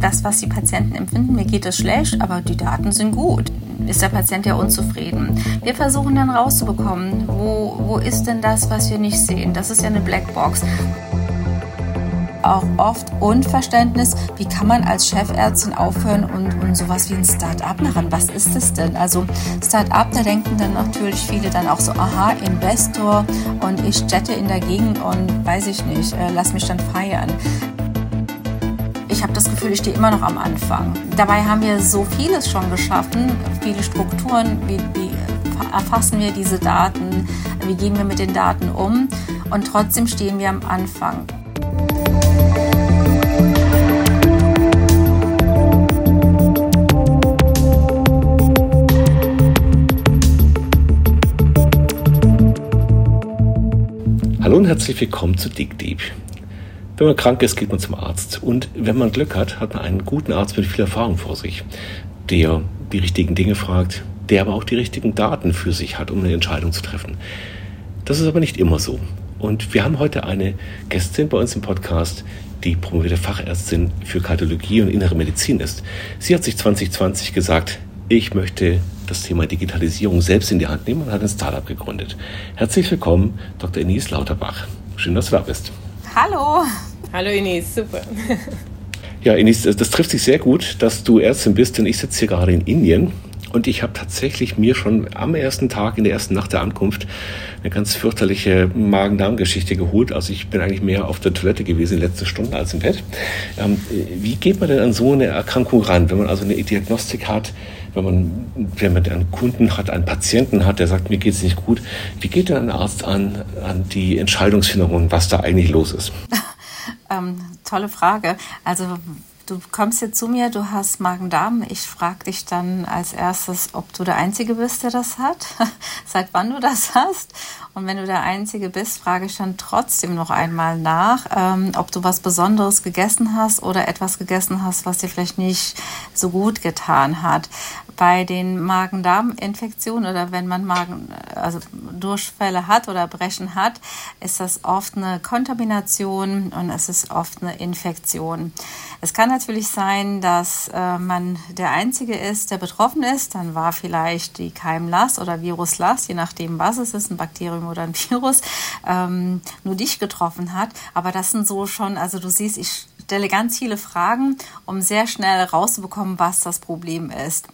Das, was die Patienten empfinden, mir geht es schlecht, aber die Daten sind gut ist der Patient ja unzufrieden. Wir versuchen dann rauszubekommen, wo, wo ist denn das, was wir nicht sehen. Das ist ja eine Blackbox auch oft Unverständnis, wie kann man als Chefärztin aufhören und, und sowas wie ein Start-up machen? Was ist das denn? Also Start-up, da denken dann natürlich viele dann auch so, aha, Investor und ich jette in der Gegend und weiß ich nicht, äh, lass mich dann feiern ich habe das Gefühl, ich stehe immer noch am Anfang. Dabei haben wir so vieles schon geschaffen, viele Strukturen, wie, wie erfassen wir diese Daten, wie gehen wir mit den Daten um und trotzdem stehen wir am Anfang. Hallo und herzlich willkommen zu Dick Deep. Wenn man krank ist, geht man zum Arzt. Und wenn man Glück hat, hat man einen guten Arzt mit viel Erfahrung vor sich, der die richtigen Dinge fragt, der aber auch die richtigen Daten für sich hat, um eine Entscheidung zu treffen. Das ist aber nicht immer so. Und wir haben heute eine Gästin bei uns im Podcast, die promovierte Fachärztin für Kardiologie und innere Medizin ist. Sie hat sich 2020 gesagt, ich möchte das Thema Digitalisierung selbst in die Hand nehmen und hat ein Startup gegründet. Herzlich willkommen, Dr. Ines Lauterbach. Schön, dass du da bist. Hallo. Hallo Ines, super. Ja, Ines, das, trifft sich sehr gut, dass du Ärztin bist, denn ich sitze hier gerade in Indien und ich habe tatsächlich mir schon am ersten Tag, in der ersten Nacht der Ankunft, eine ganz fürchterliche Magen-Darm-Geschichte geholt. Also ich bin eigentlich mehr auf der Toilette gewesen in letzten Stunden als im Bett. Ähm, wie geht man denn an so eine Erkrankung ran, wenn man also eine Diagnostik hat, wenn man, wenn man einen Kunden hat, einen Patienten hat, der sagt, mir geht es nicht gut, wie geht denn ein Arzt an, an die Entscheidungsfindung, was da eigentlich los ist? ähm, tolle Frage. Also du kommst jetzt zu mir, du hast Magen-Darm. Ich frage dich dann als erstes, ob du der Einzige bist, der das hat, seit wann du das hast. Und wenn du der Einzige bist, frage ich dann trotzdem noch einmal nach, ähm, ob du was Besonderes gegessen hast oder etwas gegessen hast, was dir vielleicht nicht so gut getan hat. Bei den Magen-Darm-Infektionen oder wenn man Magen, also Durchfälle hat oder Brechen hat, ist das oft eine Kontamination und es ist oft eine Infektion. Es kann natürlich sein, dass äh, man der Einzige ist, der betroffen ist. Dann war vielleicht die Keimlast oder Viruslast, je nachdem, was es ist, ein Bakterium oder ein Virus, ähm, nur dich getroffen hat. Aber das sind so schon, also du siehst, ich stelle ganz viele Fragen, um sehr schnell rauszubekommen, was das Problem ist.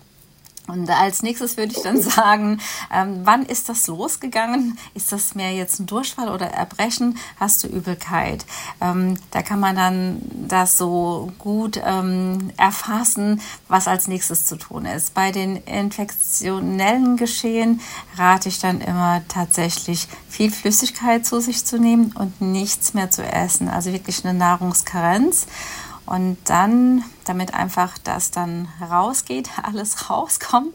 Und als nächstes würde ich dann sagen, ähm, wann ist das losgegangen? Ist das mehr jetzt ein Durchfall oder Erbrechen? Hast du Übelkeit? Ähm, da kann man dann das so gut ähm, erfassen, was als nächstes zu tun ist. Bei den infektionellen Geschehen rate ich dann immer tatsächlich viel Flüssigkeit zu sich zu nehmen und nichts mehr zu essen. Also wirklich eine Nahrungskarenz. Und dann, damit einfach das dann rausgeht, alles rauskommt,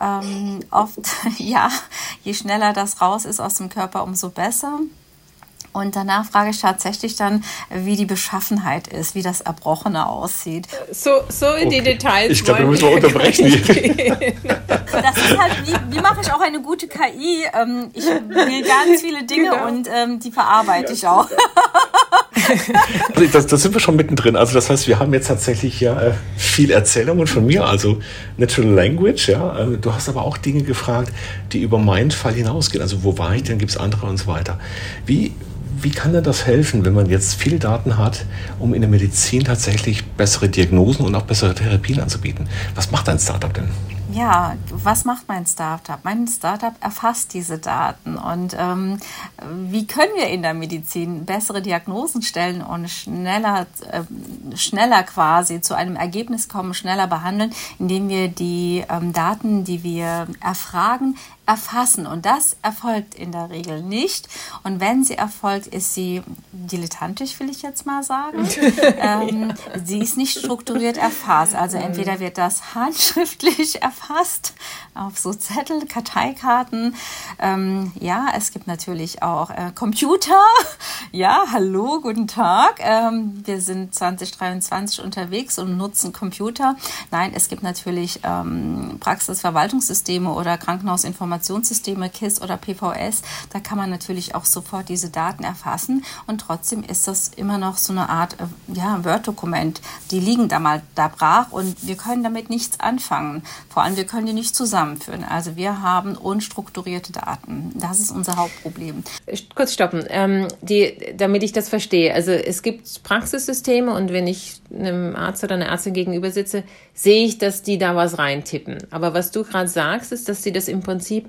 ähm, oft, ja, je schneller das raus ist aus dem Körper, umso besser. Und danach frage ich tatsächlich dann, wie die Beschaffenheit ist, wie das Erbrochene aussieht. So, so in okay. die Details. Ich glaube, wir müssen mal unterbrechen. das ist halt, wie, wie mache ich auch eine gute KI? Ähm, ich will ganz viele Dinge genau. und ähm, die verarbeite ich auch. Das, das sind wir schon mittendrin. Also das heißt, wir haben jetzt tatsächlich ja äh, viel Erzählungen von mir, also Natural Language. Ja, äh, du hast aber auch Dinge gefragt, die über meinen Fall hinausgehen. Also wo war ich denn? Gibt es andere und so weiter. Wie wie kann denn das helfen, wenn man jetzt viele Daten hat, um in der Medizin tatsächlich bessere Diagnosen und auch bessere Therapien anzubieten? Was macht ein Startup denn? Ja, was macht mein Startup? Mein Startup erfasst diese Daten und ähm, wie können wir in der Medizin bessere Diagnosen stellen und schneller, äh, schneller quasi zu einem Ergebnis kommen, schneller behandeln, indem wir die ähm, Daten, die wir erfragen, erfassen. Und das erfolgt in der Regel nicht. Und wenn sie erfolgt, ist sie dilettantisch, will ich jetzt mal sagen. ähm, sie ist nicht strukturiert erfasst. Also entweder wird das handschriftlich erfasst auf so Zettel, Karteikarten. Ähm, ja, es gibt natürlich auch äh, Computer. Ja, hallo, guten Tag. Ähm, wir sind 2023 unterwegs und nutzen Computer. Nein, es gibt natürlich ähm, Praxisverwaltungssysteme oder Krankenhausinformationssysteme, KISS oder PVS. Da kann man natürlich auch sofort diese Daten erfassen und trotzdem ist das immer noch so eine Art äh, ja, Word-Dokument. Die liegen da mal da brach und wir können damit nichts anfangen. Vor allem, wir können die nicht zusammenführen. Also wir haben unstrukturierte Daten. Das ist unser Hauptproblem. Kurz stoppen, ähm, die, damit ich das verstehe. Also es gibt Praxissysteme und wenn ich einem Arzt oder einer Ärztin gegenüber sitze, sehe ich, dass die da was reintippen. Aber was du gerade sagst, ist, dass sie das im Prinzip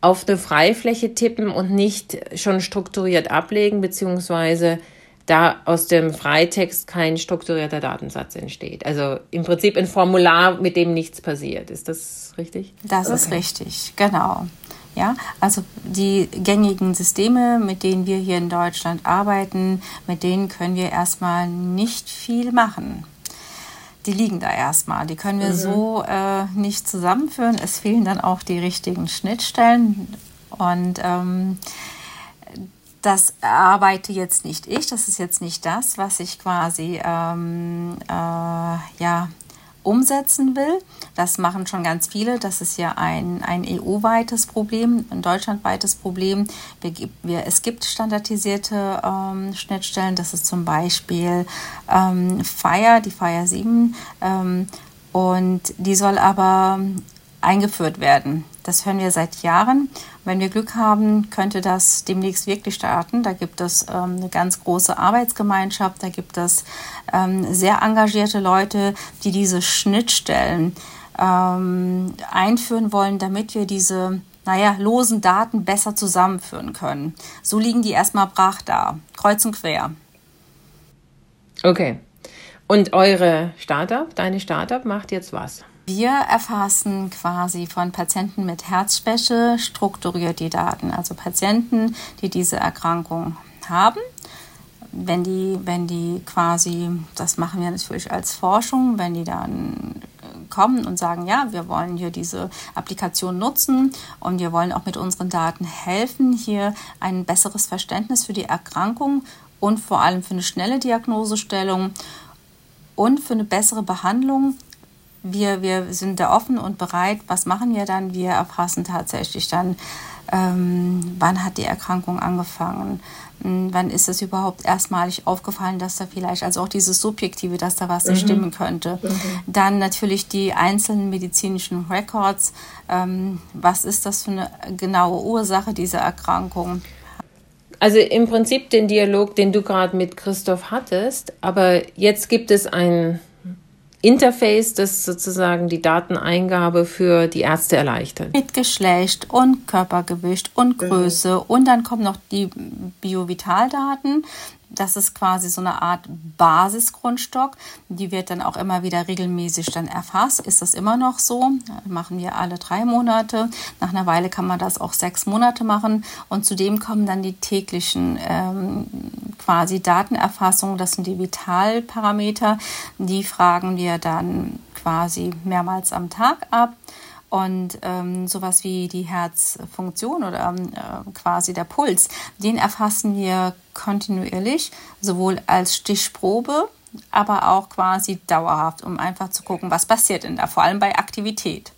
auf eine Freifläche tippen und nicht schon strukturiert ablegen, beziehungsweise da aus dem Freitext kein strukturierter Datensatz entsteht. Also im Prinzip ein Formular, mit dem nichts passiert. Ist das richtig? Das okay. ist richtig, genau. Ja, also die gängigen Systeme, mit denen wir hier in Deutschland arbeiten, mit denen können wir erstmal nicht viel machen. Die liegen da erstmal. Die können wir mhm. so äh, nicht zusammenführen. Es fehlen dann auch die richtigen Schnittstellen. Und ähm, das arbeite jetzt nicht ich, das ist jetzt nicht das, was ich quasi ähm, äh, ja, umsetzen will. Das machen schon ganz viele. Das ist ja ein, ein EU-weites Problem, ein deutschlandweites Problem. Wir, wir, es gibt standardisierte ähm, Schnittstellen. Das ist zum Beispiel ähm, Fire, die Fire 7. Ähm, und die soll aber eingeführt werden. Das hören wir seit Jahren. Wenn wir Glück haben, könnte das demnächst wirklich starten. Da gibt es ähm, eine ganz große Arbeitsgemeinschaft, da gibt es ähm, sehr engagierte Leute, die diese Schnittstellen ähm, einführen wollen, damit wir diese naja, losen Daten besser zusammenführen können. So liegen die erstmal brach da, kreuz und quer. Okay. Und eure Startup, deine Startup macht jetzt was? Wir erfassen quasi von Patienten mit Herzschwäche strukturiert die Daten, also Patienten, die diese Erkrankung haben. Wenn die, wenn die quasi, das machen wir natürlich als Forschung, wenn die dann kommen und sagen, ja, wir wollen hier diese Applikation nutzen und wir wollen auch mit unseren Daten helfen, hier ein besseres Verständnis für die Erkrankung und vor allem für eine schnelle Diagnosestellung und für eine bessere Behandlung wir, wir sind da offen und bereit. Was machen wir dann? Wir erfassen tatsächlich dann, ähm, wann hat die Erkrankung angefangen? Hm, wann ist es überhaupt erstmalig aufgefallen, dass da vielleicht, also auch dieses Subjektive, dass da was nicht mhm. stimmen könnte. Mhm. Dann natürlich die einzelnen medizinischen Records. Ähm, was ist das für eine genaue Ursache dieser Erkrankung? Also im Prinzip den Dialog, den du gerade mit Christoph hattest, aber jetzt gibt es ein Interface, das sozusagen die Dateneingabe für die Ärzte erleichtert. Mit Geschlecht und Körpergewicht und Größe. Mhm. Und dann kommen noch die Biovitaldaten. Das ist quasi so eine Art Basisgrundstock. Die wird dann auch immer wieder regelmäßig dann erfasst. Ist das immer noch so? Machen wir alle drei Monate. Nach einer Weile kann man das auch sechs Monate machen. Und zudem kommen dann die täglichen ähm, quasi Datenerfassungen. Das sind die Vitalparameter. Die fragen wir dann quasi mehrmals am Tag ab. Und ähm, sowas wie die Herzfunktion oder ähm, äh, quasi der Puls, den erfassen wir kontinuierlich, sowohl als Stichprobe, aber auch quasi dauerhaft, um einfach zu gucken, was passiert denn da, vor allem bei Aktivität.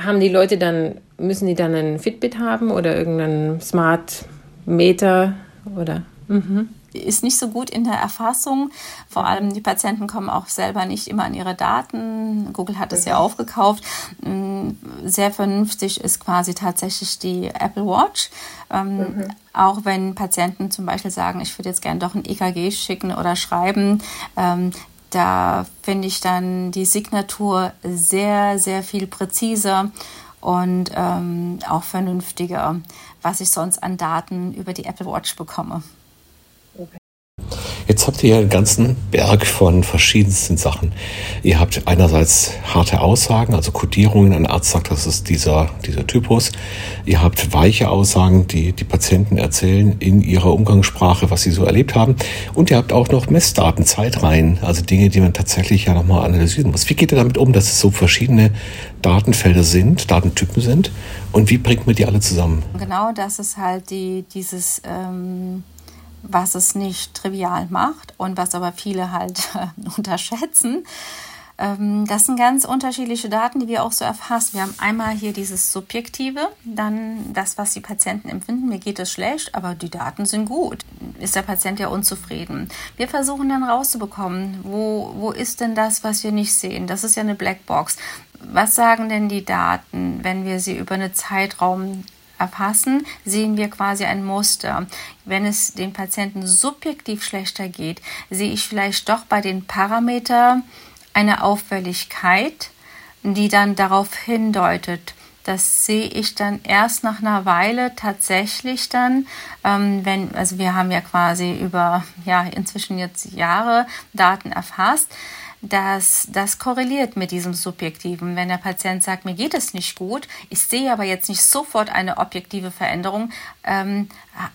Haben die Leute dann, müssen die dann ein Fitbit haben oder irgendeinen Smart Meter oder? Mhm ist nicht so gut in der Erfassung. Vor allem die Patienten kommen auch selber nicht immer an ihre Daten. Google hat es ja aufgekauft. Mm, sehr vernünftig ist quasi tatsächlich die Apple Watch. Ähm, mhm. Auch wenn Patienten zum Beispiel sagen, ich würde jetzt gerne doch ein EKG schicken oder schreiben, ähm, da finde ich dann die Signatur sehr, sehr viel präziser und ähm, auch vernünftiger, was ich sonst an Daten über die Apple Watch bekomme. Habt ihr einen ganzen Berg von verschiedensten Sachen. Ihr habt einerseits harte Aussagen, also Kodierungen. Ein Arzt sagt, das ist dieser, dieser Typus. Ihr habt weiche Aussagen, die die Patienten erzählen in ihrer Umgangssprache, was sie so erlebt haben. Und ihr habt auch noch Messdaten, Zeitreihen, also Dinge, die man tatsächlich ja nochmal analysieren muss. Wie geht ihr damit um, dass es so verschiedene Datenfelder sind, Datentypen sind? Und wie bringt man die alle zusammen? Genau, das ist halt die, dieses... Ähm was es nicht trivial macht und was aber viele halt unterschätzen. Ähm, das sind ganz unterschiedliche Daten, die wir auch so erfassen. Wir haben einmal hier dieses Subjektive, dann das, was die Patienten empfinden. Mir geht es schlecht, aber die Daten sind gut. Ist der Patient ja unzufrieden. Wir versuchen dann rauszubekommen, wo, wo ist denn das, was wir nicht sehen? Das ist ja eine Blackbox. Was sagen denn die Daten, wenn wir sie über einen Zeitraum erfassen, sehen wir quasi ein Muster. Wenn es den Patienten subjektiv schlechter geht, sehe ich vielleicht doch bei den Parametern eine Auffälligkeit, die dann darauf hindeutet. Das sehe ich dann erst nach einer Weile tatsächlich dann, ähm, wenn, also wir haben ja quasi über, ja, inzwischen jetzt Jahre Daten erfasst dass das korreliert mit diesem Subjektiven. Wenn der Patient sagt, mir geht es nicht gut, ich sehe aber jetzt nicht sofort eine objektive Veränderung, ähm,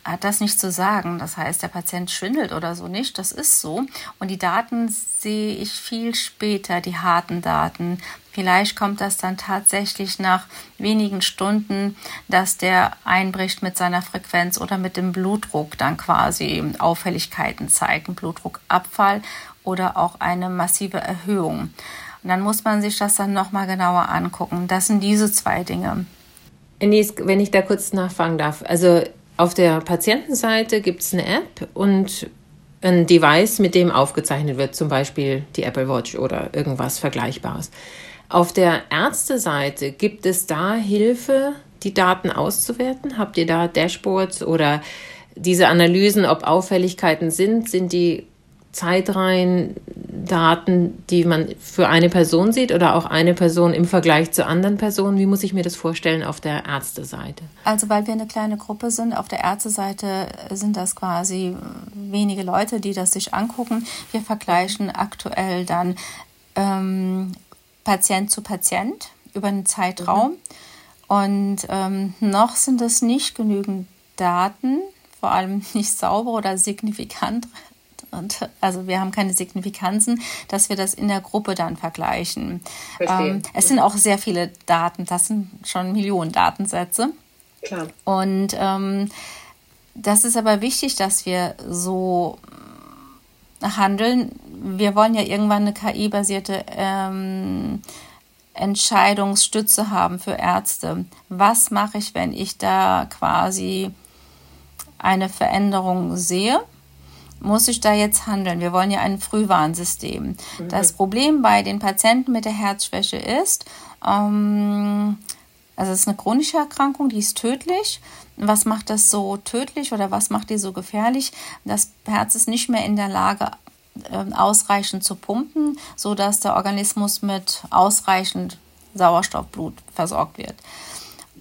hat das nicht zu sagen. Das heißt, der Patient schwindelt oder so nicht. Das ist so. Und die Daten sehe ich viel später, die harten Daten. Vielleicht kommt das dann tatsächlich nach wenigen Stunden, dass der einbricht mit seiner Frequenz oder mit dem Blutdruck dann quasi Auffälligkeiten zeigt, Blutdruckabfall oder auch eine massive Erhöhung. Und dann muss man sich das dann nochmal genauer angucken. Das sind diese zwei Dinge. wenn ich da kurz nachfragen darf. Also auf der Patientenseite gibt es eine App und ein Device, mit dem aufgezeichnet wird, zum Beispiel die Apple Watch oder irgendwas Vergleichbares. Auf der Ärzteseite gibt es da Hilfe, die Daten auszuwerten? Habt ihr da Dashboards oder diese Analysen, ob Auffälligkeiten sind? Sind die Zeitreihen, Daten, die man für eine Person sieht oder auch eine Person im Vergleich zu anderen Personen? Wie muss ich mir das vorstellen auf der Ärzteseite? Also weil wir eine kleine Gruppe sind, auf der Ärzteseite sind das quasi wenige Leute, die das sich angucken. Wir vergleichen aktuell dann ähm, Patient zu Patient über einen Zeitraum. Mhm. Und ähm, noch sind es nicht genügend Daten, vor allem nicht sauber oder signifikant und also wir haben keine Signifikanzen, dass wir das in der Gruppe dann vergleichen. Ähm, es sind auch sehr viele Daten, das sind schon Millionen Datensätze. Klar. Und ähm, das ist aber wichtig, dass wir so handeln. Wir wollen ja irgendwann eine KI-basierte ähm, Entscheidungsstütze haben für Ärzte. Was mache ich, wenn ich da quasi eine Veränderung sehe? Muss ich da jetzt handeln? Wir wollen ja ein Frühwarnsystem. Mhm. Das Problem bei den Patienten mit der Herzschwäche ist, ähm, also es ist eine chronische Erkrankung, die ist tödlich. Was macht das so tödlich oder was macht die so gefährlich? Das Herz ist nicht mehr in der Lage, ähm, ausreichend zu pumpen, sodass der Organismus mit ausreichend Sauerstoffblut versorgt wird.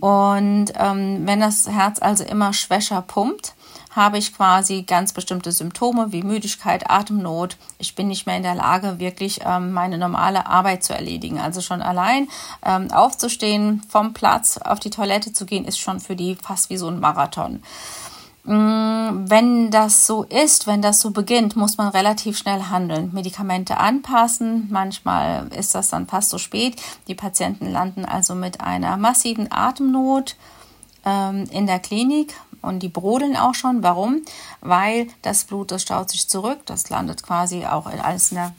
Und ähm, wenn das Herz also immer schwächer pumpt, habe ich quasi ganz bestimmte Symptome wie Müdigkeit, Atemnot. Ich bin nicht mehr in der Lage, wirklich ähm, meine normale Arbeit zu erledigen. Also schon allein ähm, aufzustehen, vom Platz auf die Toilette zu gehen, ist schon für die fast wie so ein Marathon. Mm, wenn das so ist, wenn das so beginnt, muss man relativ schnell handeln, Medikamente anpassen. Manchmal ist das dann fast so spät. Die Patienten landen also mit einer massiven Atemnot ähm, in der Klinik und die brodeln auch schon. Warum? Weil das Blut, das staut sich zurück, das landet quasi auch alles in der,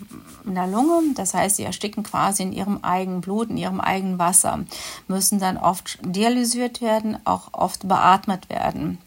in der Lunge. Das heißt, sie ersticken quasi in ihrem eigenen Blut, in ihrem eigenen Wasser, müssen dann oft dialysiert werden, auch oft beatmet werden.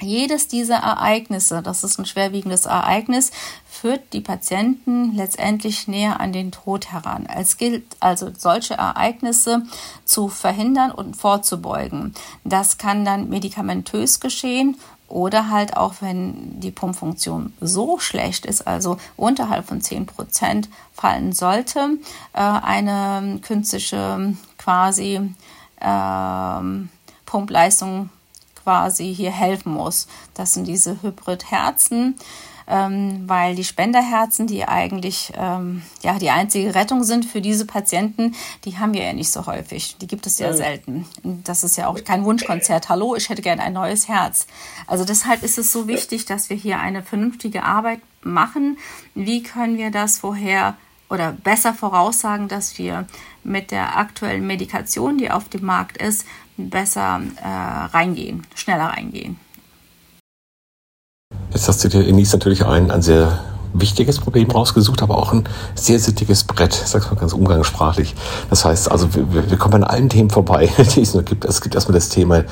Jedes dieser Ereignisse, das ist ein schwerwiegendes Ereignis, führt die Patienten letztendlich näher an den Tod heran. Es gilt also solche Ereignisse zu verhindern und vorzubeugen. Das kann dann medikamentös geschehen oder halt auch, wenn die Pumpfunktion so schlecht ist, also unterhalb von 10 Prozent fallen sollte, äh, eine künstliche quasi äh, Pumpleistung quasi hier helfen muss. Das sind diese Hybrid-Herzen. ähm, weil die Spenderherzen, die eigentlich ähm, ja die einzige Rettung sind für diese Patienten, die haben wir ja nicht so häufig. Die gibt es ja selten. Das ist ja auch kein Wunschkonzert. Hallo, ich hätte gerne ein neues Herz. Also deshalb ist es so wichtig, dass wir hier eine vernünftige Arbeit machen. Wie können wir das vorher oder besser voraussagen, dass wir mit der aktuellen Medikation, die auf dem Markt ist, besser äh, reingehen, schneller reingehen. Jetzt hast du dir, Enis, natürlich ein, ein sehr wichtiges Problem rausgesucht, aber auch ein sehr sittiges Brett, sag's mal ganz umgangssprachlich. Das heißt, also wir, wir kommen an allen Themen vorbei, die es nur gibt. Es gibt erstmal das Thema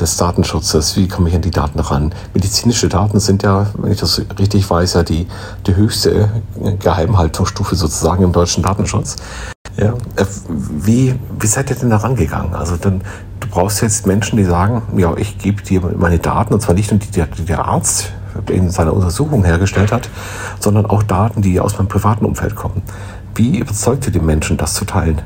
des Datenschutzes, wie komme ich an die Daten ran? Medizinische Daten sind ja, wenn ich das richtig weiß, ja die, die höchste Geheimhaltungsstufe sozusagen im deutschen Datenschutz. Ja, äh, wie, wie seid ihr denn da rangegangen? Also dann, du brauchst jetzt Menschen, die sagen, ja, ich gebe dir meine Daten, und zwar nicht nur die, die der Arzt in seiner Untersuchung hergestellt hat, sondern auch Daten, die aus meinem privaten Umfeld kommen. Wie überzeugt ihr die Menschen, das zu teilen?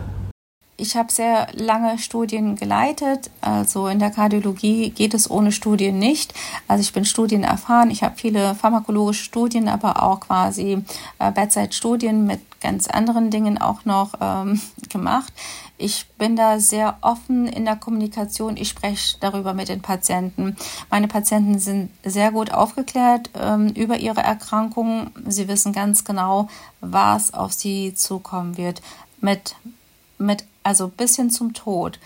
Ich habe sehr lange Studien geleitet. Also in der Kardiologie geht es ohne Studien nicht. Also ich bin studienerfahren. Ich habe viele pharmakologische Studien, aber auch quasi äh, Bedside-Studien mit ganz anderen Dingen auch noch ähm, gemacht. Ich bin da sehr offen in der Kommunikation. Ich spreche darüber mit den Patienten. Meine Patienten sind sehr gut aufgeklärt ähm, über ihre Erkrankungen. Sie wissen ganz genau, was auf sie zukommen wird. Mit, mit also bis hin zum Tod.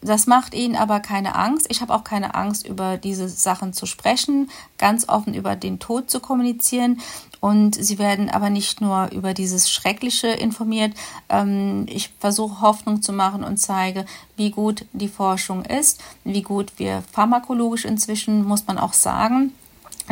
Das macht ihnen aber keine Angst. Ich habe auch keine Angst, über diese Sachen zu sprechen, ganz offen über den Tod zu kommunizieren. Und sie werden aber nicht nur über dieses Schreckliche informiert. Ähm, ich versuche Hoffnung zu machen und zeige, wie gut die Forschung ist, wie gut wir pharmakologisch inzwischen, muss man auch sagen,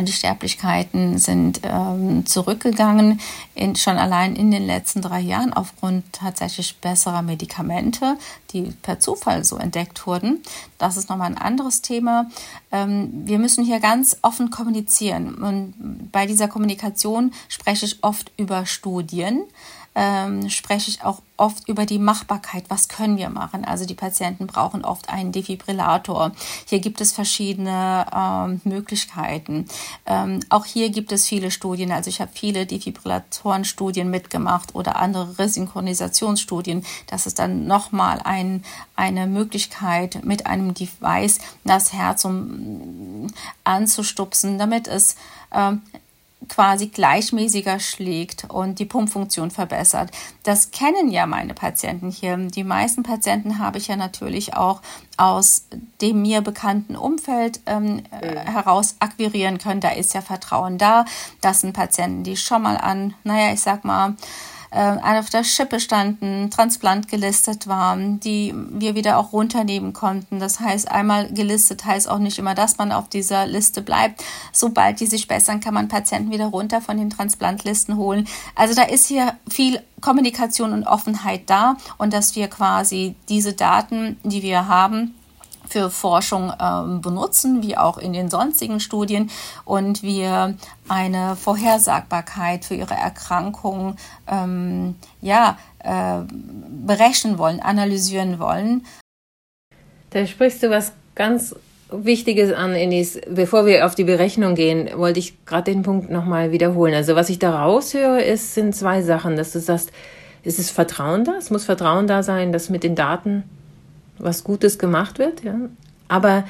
die Sterblichkeiten sind ähm, zurückgegangen, in, schon allein in den letzten drei Jahren aufgrund tatsächlich besserer Medikamente, die per Zufall so entdeckt wurden. Das ist nochmal ein anderes Thema. Ähm, wir müssen hier ganz offen kommunizieren. Und bei dieser Kommunikation spreche ich oft über Studien ähm, spreche ich auch oft über die Machbarkeit. Was können wir machen? Also die Patienten brauchen oft einen Defibrillator. Hier gibt es verschiedene ähm, Möglichkeiten. Ähm, auch hier gibt es viele Studien. Also ich habe viele Defibrillatorenstudien mitgemacht oder andere Resynchronisationsstudien. Das ist dann nochmal ein, eine Möglichkeit, mit einem Device das Herz um, anzustupsen, damit es ähm, quasi gleichmäßiger schlägt und die Pumpfunktion verbessert. Das kennen ja meine Patienten hier. Die meisten Patienten habe ich ja natürlich auch aus dem mir bekannten Umfeld ähm, äh, heraus akquirieren können. Da ist ja Vertrauen da. Das sind Patienten, die schon mal an, naja, ich sag mal, äh, auf der Schippe standen, Transplant gelistet waren, die wir wieder auch runternehmen konnten. Das heißt, einmal gelistet heißt auch nicht immer, dass man auf dieser Liste bleibt. Sobald die sich bessern, kann man Patienten wieder runter von den Transplantlisten holen. Also da ist hier viel Kommunikation und Offenheit da und dass wir quasi diese Daten, die wir haben, für Forschung ähm, benutzen, wie auch in den sonstigen Studien, und wir eine Vorhersagbarkeit für ihre Erkrankung ähm, ja, äh, berechnen wollen, analysieren wollen. Da sprichst du was ganz Wichtiges an, Enis. Bevor wir auf die Berechnung gehen, wollte ich gerade den Punkt nochmal wiederholen. Also was ich da raushöre, ist, sind zwei Sachen, dass du sagst, es ist Vertrauen da, es muss Vertrauen da sein, dass mit den Daten was Gutes gemacht wird, ja. Aber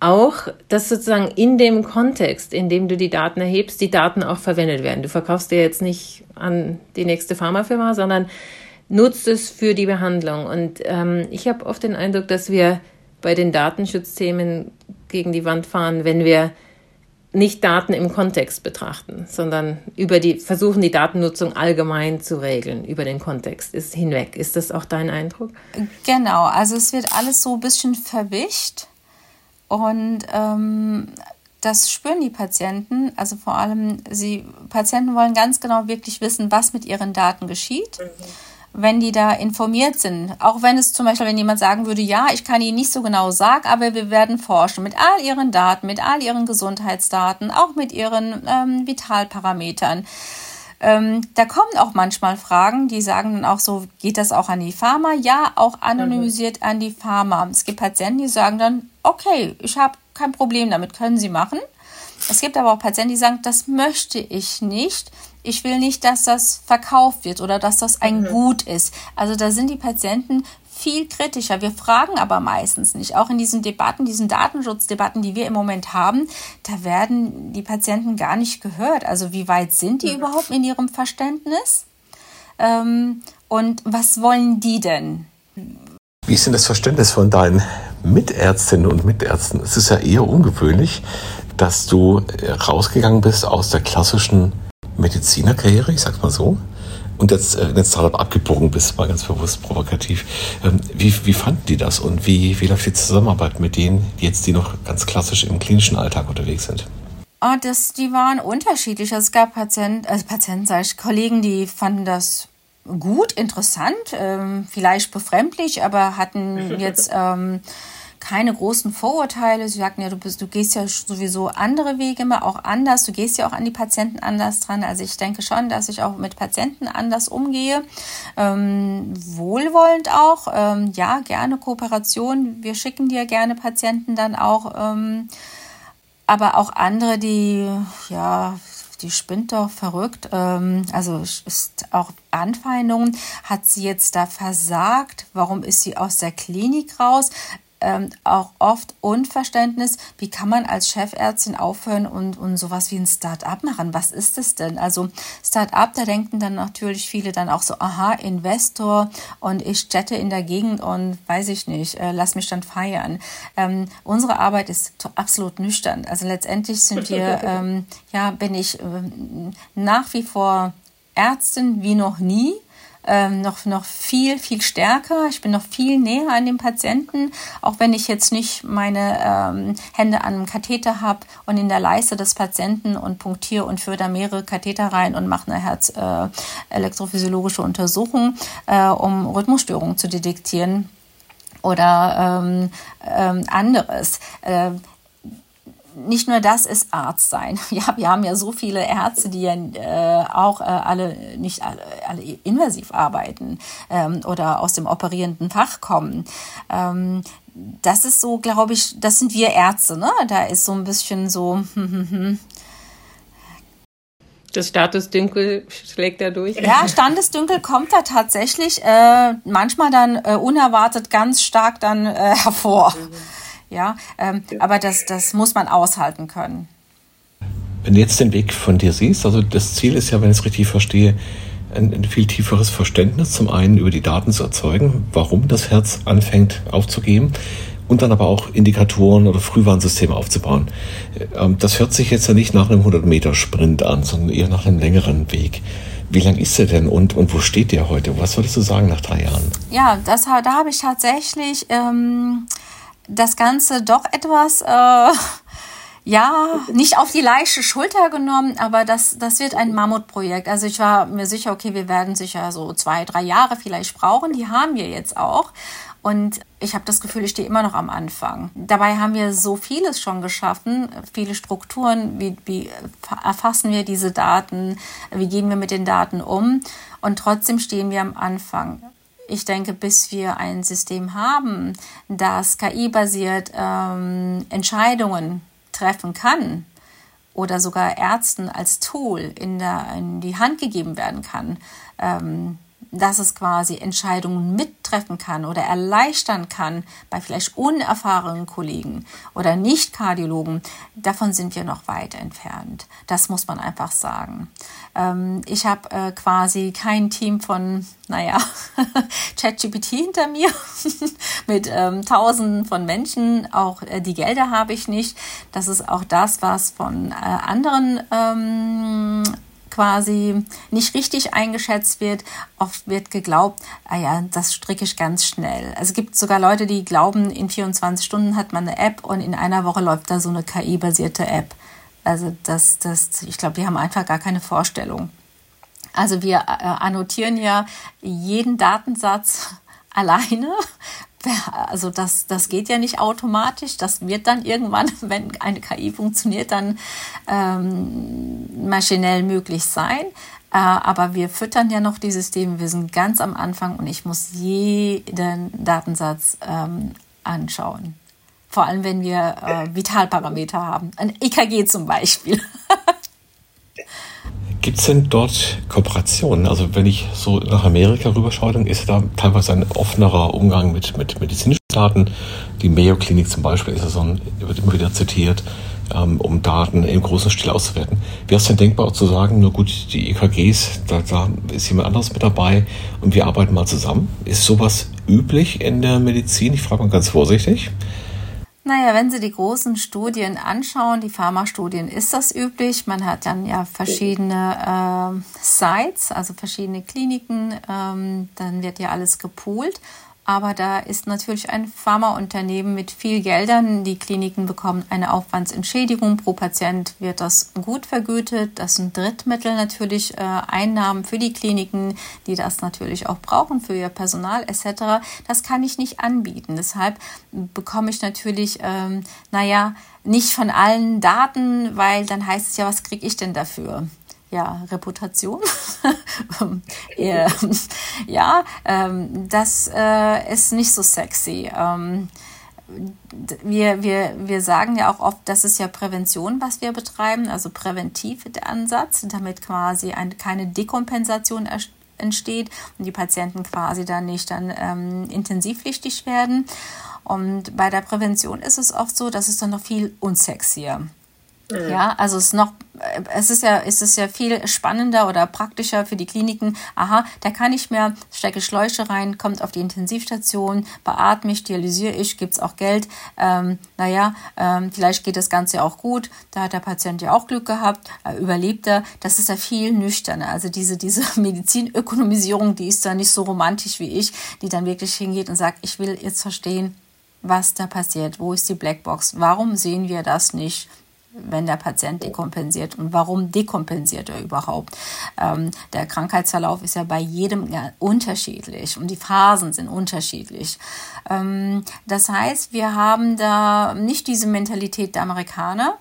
auch, dass sozusagen in dem Kontext, in dem du die Daten erhebst, die Daten auch verwendet werden. Du verkaufst dir jetzt nicht an die nächste Pharmafirma, sondern nutzt es für die Behandlung. Und ähm, ich habe oft den Eindruck, dass wir bei den Datenschutzthemen gegen die Wand fahren, wenn wir nicht Daten im Kontext betrachten, sondern über die, versuchen, die Datennutzung allgemein zu regeln, über den Kontext ist hinweg. Ist das auch dein Eindruck? Genau, also es wird alles so ein bisschen verwischt und ähm, das spüren die Patienten. Also vor allem, sie Patienten wollen ganz genau wirklich wissen, was mit ihren Daten geschieht. Mhm wenn die da informiert sind. Auch wenn es zum Beispiel, wenn jemand sagen würde, ja, ich kann Ihnen nicht so genau sagen, aber wir werden forschen mit all Ihren Daten, mit all Ihren Gesundheitsdaten, auch mit Ihren ähm, Vitalparametern. Ähm, da kommen auch manchmal Fragen, die sagen dann auch so, geht das auch an die Pharma? Ja, auch anonymisiert an die Pharma. Es gibt Patienten, die sagen dann, okay, ich habe kein Problem damit, können Sie machen. Es gibt aber auch Patienten, die sagen, das möchte ich nicht. Ich will nicht, dass das verkauft wird oder dass das ein mhm. Gut ist. Also da sind die Patienten viel kritischer. Wir fragen aber meistens nicht. Auch in diesen Debatten, diesen Datenschutzdebatten, die wir im Moment haben, da werden die Patienten gar nicht gehört. Also wie weit sind die mhm. überhaupt in ihrem Verständnis? Ähm, und was wollen die denn? Wie ist denn das Verständnis von deinen Mitärztinnen und Mitärzten? Es ist ja eher ungewöhnlich, dass du rausgegangen bist aus der klassischen Medizinerkarriere, ich sag's mal so, und jetzt äh, in den Startup abgebogen bist, mal ganz bewusst provokativ. Ähm, wie, wie fanden die das und wie, wie läuft die Zusammenarbeit mit denen, die jetzt die noch ganz klassisch im klinischen Alltag unterwegs sind? Ah, das, die waren unterschiedlich. Also es gab Patienten, also Patienten, sage ich, Kollegen, die fanden das gut, interessant, ähm, vielleicht befremdlich, aber hatten jetzt ähm, keine großen Vorurteile. Sie sagten ja, du bist, du gehst ja sowieso andere Wege immer auch anders. Du gehst ja auch an die Patienten anders dran. Also ich denke schon, dass ich auch mit Patienten anders umgehe. Ähm, wohlwollend auch. Ähm, ja, gerne Kooperation. Wir schicken dir gerne Patienten dann auch. Ähm, aber auch andere, die ja die spinnt doch verrückt. Ähm, also ist auch Anfeindungen. Hat sie jetzt da versagt? Warum ist sie aus der Klinik raus? Ähm, auch oft Unverständnis, wie kann man als Chefärztin aufhören und, und sowas wie ein Start-up machen? Was ist das denn? Also Start-up, da denken dann natürlich viele dann auch so, aha, Investor und ich jette in der Gegend und weiß ich nicht, äh, lass mich dann feiern. Ähm, unsere Arbeit ist absolut nüchtern. Also letztendlich sind wir, ähm, ja, bin ich äh, nach wie vor Ärztin wie noch nie ähm, noch, noch viel, viel stärker. Ich bin noch viel näher an dem Patienten, auch wenn ich jetzt nicht meine ähm, Hände an einem Katheter habe und in der Leiste des Patienten und punktiere und führe da mehrere Katheter rein und mache eine Herzelektrophysiologische äh, Untersuchung, äh, um Rhythmusstörungen zu detektieren oder ähm, ähm, anderes. Äh, nicht nur das ist Arzt sein. Ja, wir haben ja so viele Ärzte, die ja äh, auch äh, alle nicht alle, alle invasiv arbeiten ähm, oder aus dem operierenden Fach kommen. Ähm, das ist so, glaube ich, das sind wir Ärzte, ne? Da ist so ein bisschen so. Hm, hm, hm. Das Statusdünkel schlägt da durch. Ja, Standesdünkel kommt da tatsächlich äh, manchmal dann äh, unerwartet ganz stark dann äh, hervor. Mhm. Ja, ähm, ja. aber das, das muss man aushalten können. Wenn du jetzt den Weg von dir siehst, also das Ziel ist ja, wenn ich es richtig verstehe, ein, ein, viel tieferes Verständnis zum einen über die Daten zu erzeugen, warum das Herz anfängt aufzugeben und dann aber auch Indikatoren oder Frühwarnsysteme aufzubauen. Ähm, das hört sich jetzt ja nicht nach einem 100-Meter-Sprint an, sondern eher nach einem längeren Weg. Wie lang ist er denn und, und wo steht der heute? Was würdest du sagen nach drei Jahren? Ja, das, da habe ich tatsächlich ähm, das Ganze doch etwas, äh, ja, nicht auf die leichte Schulter genommen, aber das, das wird ein Mammutprojekt. Also ich war mir sicher, okay, wir werden sicher so zwei, drei Jahre vielleicht brauchen. Die haben wir jetzt auch. Und ich habe das Gefühl, ich stehe immer noch am Anfang. Dabei haben wir so vieles schon geschaffen, viele Strukturen, wie, wie erfassen wir diese Daten, wie gehen wir mit den Daten um. Und trotzdem stehen wir am Anfang ich denke, bis wir ein System haben, das KI-basiert ähm, Entscheidungen treffen kann oder sogar Ärzten als Tool in, der, in die Hand gegeben werden kann, ähm, dass es quasi Entscheidungen mittreffen kann oder erleichtern kann bei vielleicht unerfahrenen Kollegen oder Nicht-Kardiologen, davon sind wir noch weit entfernt. Das muss man einfach sagen. Ähm, ich habe äh, quasi kein Team von, naja, ChatGPT hinter mir mit ähm, Tausenden von Menschen. Auch äh, die Gelder habe ich nicht. Das ist auch das, was von äh, anderen ähm, quasi nicht richtig eingeschätzt wird. Oft wird geglaubt, ah ja, das stricke ich ganz schnell. Also es gibt sogar Leute, die glauben, in 24 Stunden hat man eine App und in einer Woche läuft da so eine KI-basierte App. Also das, das, ich glaube, die haben einfach gar keine Vorstellung. Also wir äh, annotieren ja jeden Datensatz alleine. Also das, das geht ja nicht automatisch. Das wird dann irgendwann, wenn eine KI funktioniert, dann ähm, maschinell möglich sein. Äh, aber wir füttern ja noch die Systeme. Wir sind ganz am Anfang und ich muss jeden Datensatz ähm, anschauen vor allem wenn wir äh, Vitalparameter haben, ein EKG zum Beispiel. Gibt es denn dort Kooperationen? Also wenn ich so nach Amerika rüberschaue, dann ist da teilweise ein offenerer Umgang mit, mit medizinischen Daten. Die Mayo Klinik zum Beispiel ist ja so ein, wird immer wieder zitiert, ähm, um Daten im großen Stil auszuwerten. Wäre es denn denkbar zu sagen, nur gut, die EKGs, da, da ist jemand anderes mit dabei und wir arbeiten mal zusammen? Ist sowas üblich in der Medizin? Ich frage mal ganz vorsichtig. Naja, wenn Sie die großen Studien anschauen, die Pharmastudien, ist das üblich. Man hat dann ja verschiedene äh, Sites, also verschiedene Kliniken. Ähm, dann wird ja alles gepoolt. Aber da ist natürlich ein Pharmaunternehmen mit viel Geldern. Die Kliniken bekommen eine Aufwandsentschädigung. Pro Patient wird das gut vergütet. Das sind Drittmittel natürlich, äh, Einnahmen für die Kliniken, die das natürlich auch brauchen für ihr Personal etc. Das kann ich nicht anbieten. Deshalb bekomme ich natürlich, ähm, naja, nicht von allen Daten, weil dann heißt es ja, was kriege ich denn dafür? Ja, Reputation. ja, ähm, das äh, ist nicht so sexy. Ähm, wir, wir, wir sagen ja auch oft, das ist ja Prävention, was wir betreiben, also präventiv der Ansatz, damit quasi eine, keine Dekompensation entsteht und die Patienten quasi dann nicht dann ähm, intensivpflichtig werden. Und bei der Prävention ist es oft so, dass es dann noch viel unsexier. Mhm. Ja, also es ist noch, es ist ja, es ist ja viel spannender oder praktischer für die Kliniken. Aha, der kann nicht mehr, stecke Schläuche rein, kommt auf die Intensivstation, beatme ich, dialysiere ich, gibt's auch Geld. Ähm, naja, ähm, vielleicht geht das Ganze auch gut. Da hat der Patient ja auch Glück gehabt, äh, überlebt er. Das ist ja viel nüchterner. Also diese, diese Medizinökonomisierung, die ist da nicht so romantisch wie ich, die dann wirklich hingeht und sagt, ich will jetzt verstehen, was da passiert. Wo ist die Blackbox? Warum sehen wir das nicht? Wenn der Patient dekompensiert und warum dekompensiert er überhaupt. Ähm, der Krankheitsverlauf ist ja bei jedem unterschiedlich und die Phasen sind unterschiedlich. Ähm, das heißt, wir haben da nicht diese Mentalität der Amerikaner,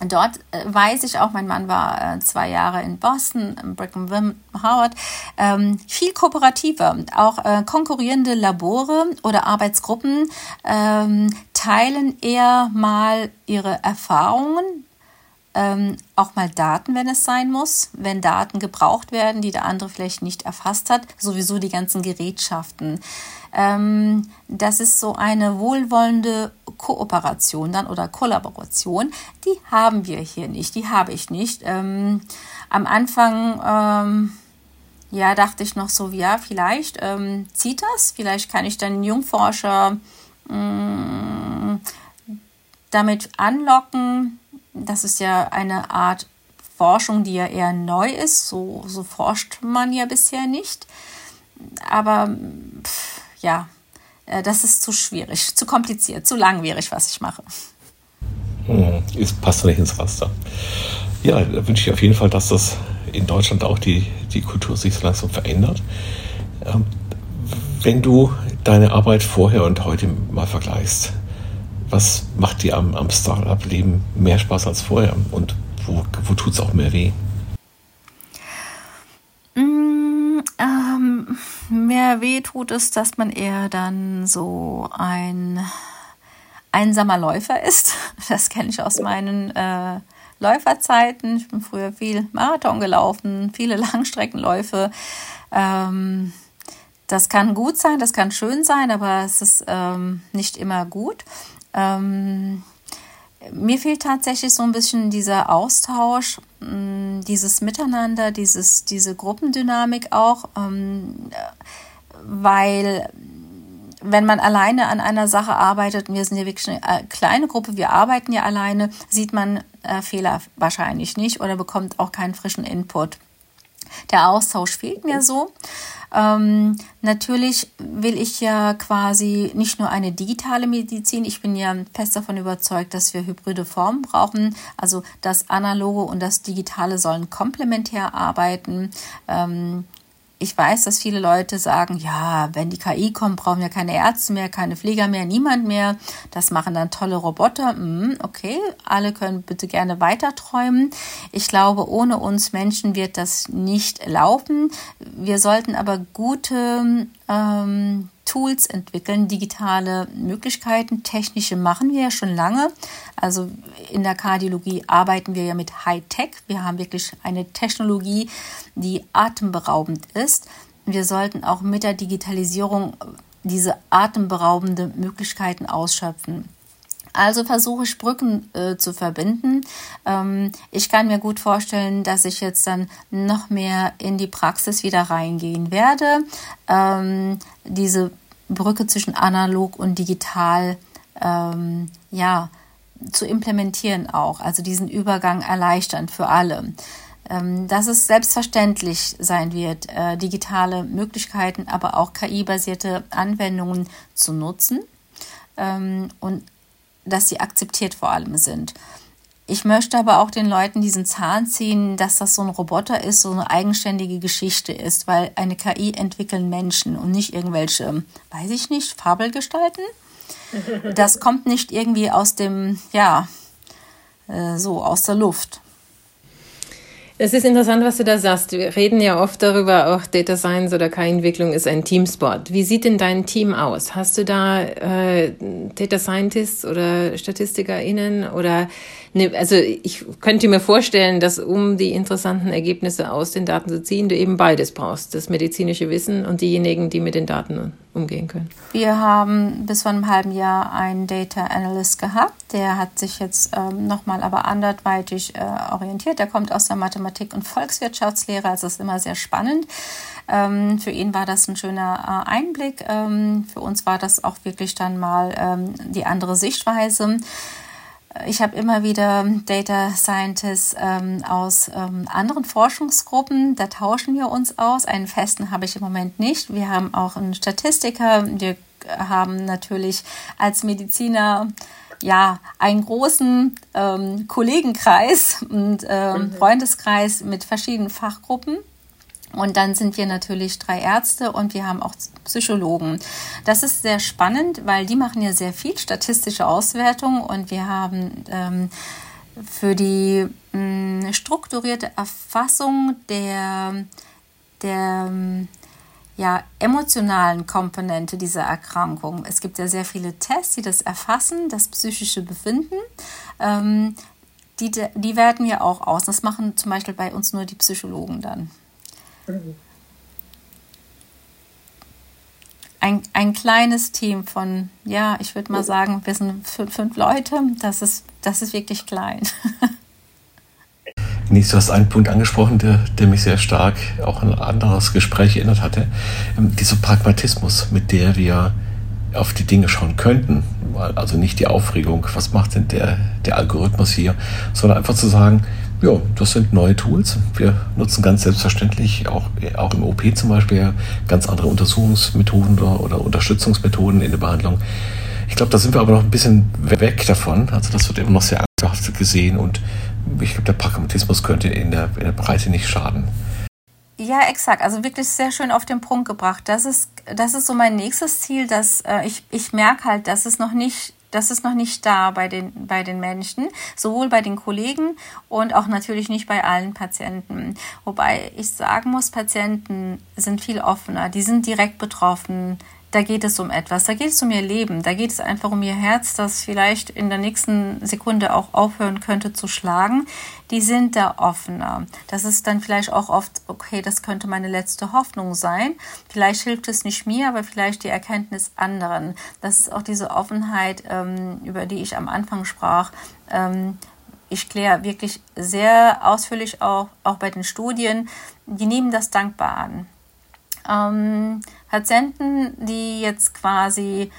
Dort äh, weiß ich auch, mein Mann war äh, zwei Jahre in Boston, Brigham Wim Howard, ähm, viel kooperativer. Auch äh, konkurrierende Labore oder Arbeitsgruppen ähm, teilen eher mal ihre Erfahrungen, ähm, auch mal Daten, wenn es sein muss, wenn Daten gebraucht werden, die der andere vielleicht nicht erfasst hat, sowieso die ganzen Gerätschaften. Ähm, das ist so eine wohlwollende Kooperation dann oder Kollaboration. Die haben wir hier nicht, die habe ich nicht. Ähm, am Anfang ähm, ja, dachte ich noch so, ja, vielleicht ähm, zieht das, vielleicht kann ich dann Jungforscher mh, mm, damit anlocken. Das ist ja eine Art Forschung, die ja eher neu ist. So, so forscht man ja bisher nicht. Aber pff, ja, äh, das ist zu schwierig, zu kompliziert, zu langwierig, was ich mache. Hm, es passt nicht ins Raster. Ja, da wünsche ich auf jeden Fall, dass das in Deutschland auch die, die Kultur sich so langsam verändert. Ähm, wenn du deine Arbeit vorher und heute mal vergleichst, was macht dir am, am Startup-Leben mehr Spaß als vorher und wo, wo tut es auch mehr weh? mehr weh tut es, dass man eher dann so ein einsamer Läufer ist. Das kenne ich aus meinen äh, Läuferzeiten. Ich bin früher viel Marathon gelaufen, viele Langstreckenläufe. Ähm, das kann gut sein, das kann schön sein, aber es ist ähm, nicht immer gut. Ähm, mir fehlt tatsächlich so ein bisschen dieser Austausch, mm, dieses Miteinander, dieses, diese Gruppendynamik auch, ähm, weil wenn man alleine an einer Sache arbeitet, und wir sind ja wirklich eine äh, kleine Gruppe, wir arbeiten ja alleine, sieht man äh, Fehler wahrscheinlich nicht oder bekommt auch keinen frischen Input. Der Austausch fehlt mir so. Ähm, natürlich will ich ja quasi nicht nur eine digitale Medizin, ich bin ja fest davon überzeugt, dass wir hybride Formen brauchen. Also das Analoge und das Digitale sollen komplementär arbeiten. Ähm, ich weiß, dass viele Leute sagen, ja, wenn die KI kommt, brauchen wir keine Ärzte mehr, keine Pfleger mehr, niemand mehr. Das machen dann tolle Roboter. Mm, okay, alle können bitte gerne weiter träumen. Ich glaube, ohne uns Menschen wird das nicht laufen. Wir sollten aber gute ähm, Tools entwickeln, digitale Möglichkeiten. Technische machen wir ja schon lange. Also in der Kardiologie arbeiten wir ja mit Hightech. Wir haben wirklich eine Technologie, die atemberaubend ist. Wir sollten auch mit der Digitalisierung diese atemberaubende Möglichkeiten ausschöpfen. Also versuche ich Brücken äh, zu verbinden. Ähm, ich kann mir gut vorstellen, dass ich jetzt dann noch mehr in die Praxis wieder reingehen werde. Ähm, diese Brücke zwischen analog und digital, ähm, ja, zu implementieren auch. Also diesen Übergang erleichtern für alle ähm, dass es selbstverständlich sein wird, äh, digitale Möglichkeiten, aber auch KI-basierte Anwendungen zu nutzen ähm, und dass sie akzeptiert vor allem sind. Ich möchte aber auch den Leuten diesen Zahn ziehen, dass das so ein Roboter ist, so eine eigenständige Geschichte ist, weil eine KI entwickeln Menschen und nicht irgendwelche, weiß ich nicht, Fabelgestalten. Das kommt nicht irgendwie aus dem, ja, äh, so aus der Luft. Es ist interessant, was du da sagst. Wir reden ja oft darüber, auch Data Science oder KI-Entwicklung ist ein Teamsport. Wie sieht denn dein Team aus? Hast du da äh, Data Scientists oder StatistikerInnen oder Ne, also ich könnte mir vorstellen, dass um die interessanten Ergebnisse aus den Daten zu ziehen, du eben beides brauchst. Das medizinische Wissen und diejenigen, die mit den Daten umgehen können. Wir haben bis vor einem halben Jahr einen Data Analyst gehabt. Der hat sich jetzt ähm, nochmal aber anderweitig äh, orientiert. Der kommt aus der Mathematik und Volkswirtschaftslehre. Also ist immer sehr spannend. Ähm, für ihn war das ein schöner äh, Einblick. Ähm, für uns war das auch wirklich dann mal ähm, die andere Sichtweise. Ich habe immer wieder Data Scientists ähm, aus ähm, anderen Forschungsgruppen. Da tauschen wir uns aus. Einen festen habe ich im Moment nicht. Wir haben auch einen Statistiker. Wir haben natürlich als Mediziner ja einen großen ähm, Kollegenkreis und ähm, mhm. Freundeskreis mit verschiedenen Fachgruppen. Und dann sind wir natürlich drei Ärzte und wir haben auch Psychologen. Das ist sehr spannend, weil die machen ja sehr viel statistische Auswertung und wir haben ähm, für die mh, strukturierte Erfassung der, der ja, emotionalen Komponente dieser Erkrankung. Es gibt ja sehr viele Tests, die das erfassen, das psychische Befinden. Ähm, die, die werten wir auch aus. Das machen zum Beispiel bei uns nur die Psychologen dann. Ein, ein kleines Team von, ja, ich würde mal sagen, wir sind fünf, fünf Leute. Das ist, das ist wirklich klein. Nils, du hast einen Punkt angesprochen, der, der mich sehr stark auch an ein anderes Gespräch erinnert hatte. Ähm, dieser Pragmatismus, mit der wir auf die Dinge schauen könnten. Also nicht die Aufregung, was macht denn der, der Algorithmus hier, sondern einfach zu sagen, ja, das sind neue Tools. Wir nutzen ganz selbstverständlich auch, auch im OP zum Beispiel ganz andere Untersuchungsmethoden oder, Unterstützungsmethoden in der Behandlung. Ich glaube, da sind wir aber noch ein bisschen weg davon. Also das wird immer noch sehr angsthaft gesehen und ich glaube, der Pragmatismus könnte in der, in der Breite nicht schaden. Ja, exakt. Also wirklich sehr schön auf den Punkt gebracht. Das ist, das ist so mein nächstes Ziel, dass äh, ich, ich merke halt, dass es noch nicht das ist noch nicht da bei den, bei den Menschen, sowohl bei den Kollegen und auch natürlich nicht bei allen Patienten. Wobei ich sagen muss, Patienten sind viel offener, die sind direkt betroffen, da geht es um etwas, da geht es um ihr Leben, da geht es einfach um ihr Herz, das vielleicht in der nächsten Sekunde auch aufhören könnte zu schlagen. Die sind da offener. Das ist dann vielleicht auch oft, okay, das könnte meine letzte Hoffnung sein. Vielleicht hilft es nicht mir, aber vielleicht die Erkenntnis anderen. Das ist auch diese Offenheit, ähm, über die ich am Anfang sprach. Ähm, ich kläre wirklich sehr ausführlich auch, auch bei den Studien. Die nehmen das dankbar an. Ähm, Patienten, die jetzt quasi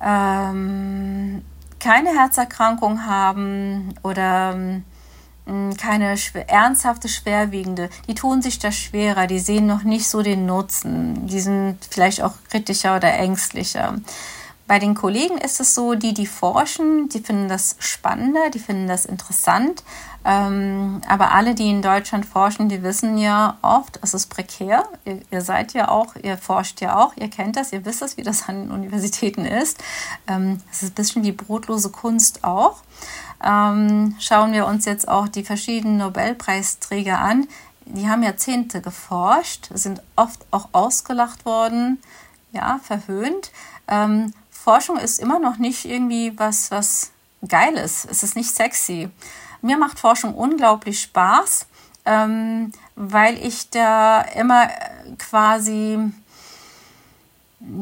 ähm, keine Herzerkrankung haben oder ähm, keine schwer, ernsthafte, schwerwiegende, die tun sich das schwerer, die sehen noch nicht so den Nutzen, die sind vielleicht auch kritischer oder ängstlicher. Bei den Kollegen ist es so, die, die forschen, die finden das spannender, die finden das interessant. Ähm, aber alle, die in Deutschland forschen, die wissen ja oft, es ist prekär. Ihr, ihr, seid ja auch, ihr forscht ja auch, ihr kennt das, ihr wisst es, wie das an den Universitäten ist. Ähm, es ist ein bisschen wie brotlose Kunst auch. Ähm, schauen wir uns jetzt auch die verschiedenen Nobelpreisträger an. Die haben Jahrzehnte geforscht, sind oft auch ausgelacht worden ja, verhöhnt. Ähm, Forschung ist immer noch nicht irgendwie was, was Geiles. Es ist nicht sexy. Mir macht Forschung unglaublich Spaß, ähm, weil ich da immer quasi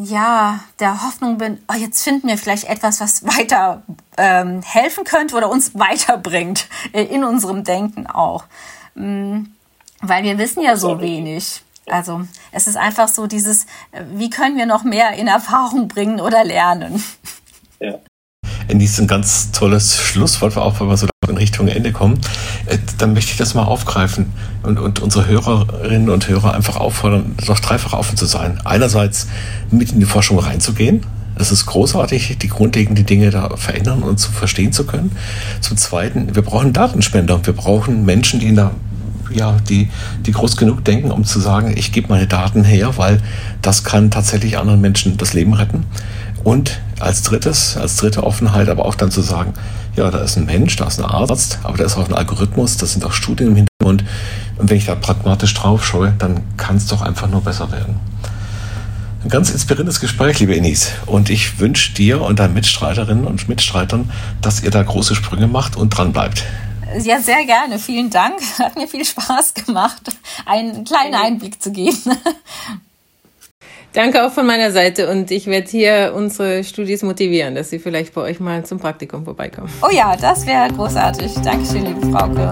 ja, der Hoffnung bin, oh, jetzt finden wir vielleicht etwas, was weiter ähm, helfen könnte oder uns weiterbringt äh, in unserem Denken auch. Mhm, weil wir wissen ja so wenig. Also es ist einfach so dieses, äh, wie können wir noch mehr in Erfahrung bringen oder lernen. Ja. In diesem ganz tolles Schlusswort, auch wenn wir so in Richtung Ende kommen, äh, dann möchte ich das mal aufgreifen und, und unsere Hörerinnen und Hörer einfach auffordern, doch dreifach offen zu sein. Einerseits mit in die Forschung reinzugehen. Es ist großartig, die grundlegenden Dinge da verändern und zu verstehen zu können. Zum Zweiten, wir brauchen Datenspender. Wir brauchen Menschen, die in der ja, die, die groß genug denken, um zu sagen, ich gebe meine Daten her, weil das kann tatsächlich anderen Menschen das Leben retten. Und als drittes, als dritte Offenheit, aber auch dann zu sagen, ja, da ist ein Mensch, da ist ein Arzt, aber da ist auch ein Algorithmus, das sind auch Studien im Hintergrund. Und wenn ich da pragmatisch drauf schaue, dann kann es doch einfach nur besser werden. Ein ganz inspirierendes Gespräch, liebe Enis. Und ich wünsche dir und deinen Mitstreiterinnen und Mitstreitern, dass ihr da große Sprünge macht und dran bleibt. Ja, sehr gerne. Vielen Dank. Hat mir viel Spaß gemacht, einen kleinen Einblick zu geben. Danke auch von meiner Seite und ich werde hier unsere Studis motivieren, dass sie vielleicht bei euch mal zum Praktikum vorbeikommen. Oh ja, das wäre großartig. Dankeschön, liebe Frauke.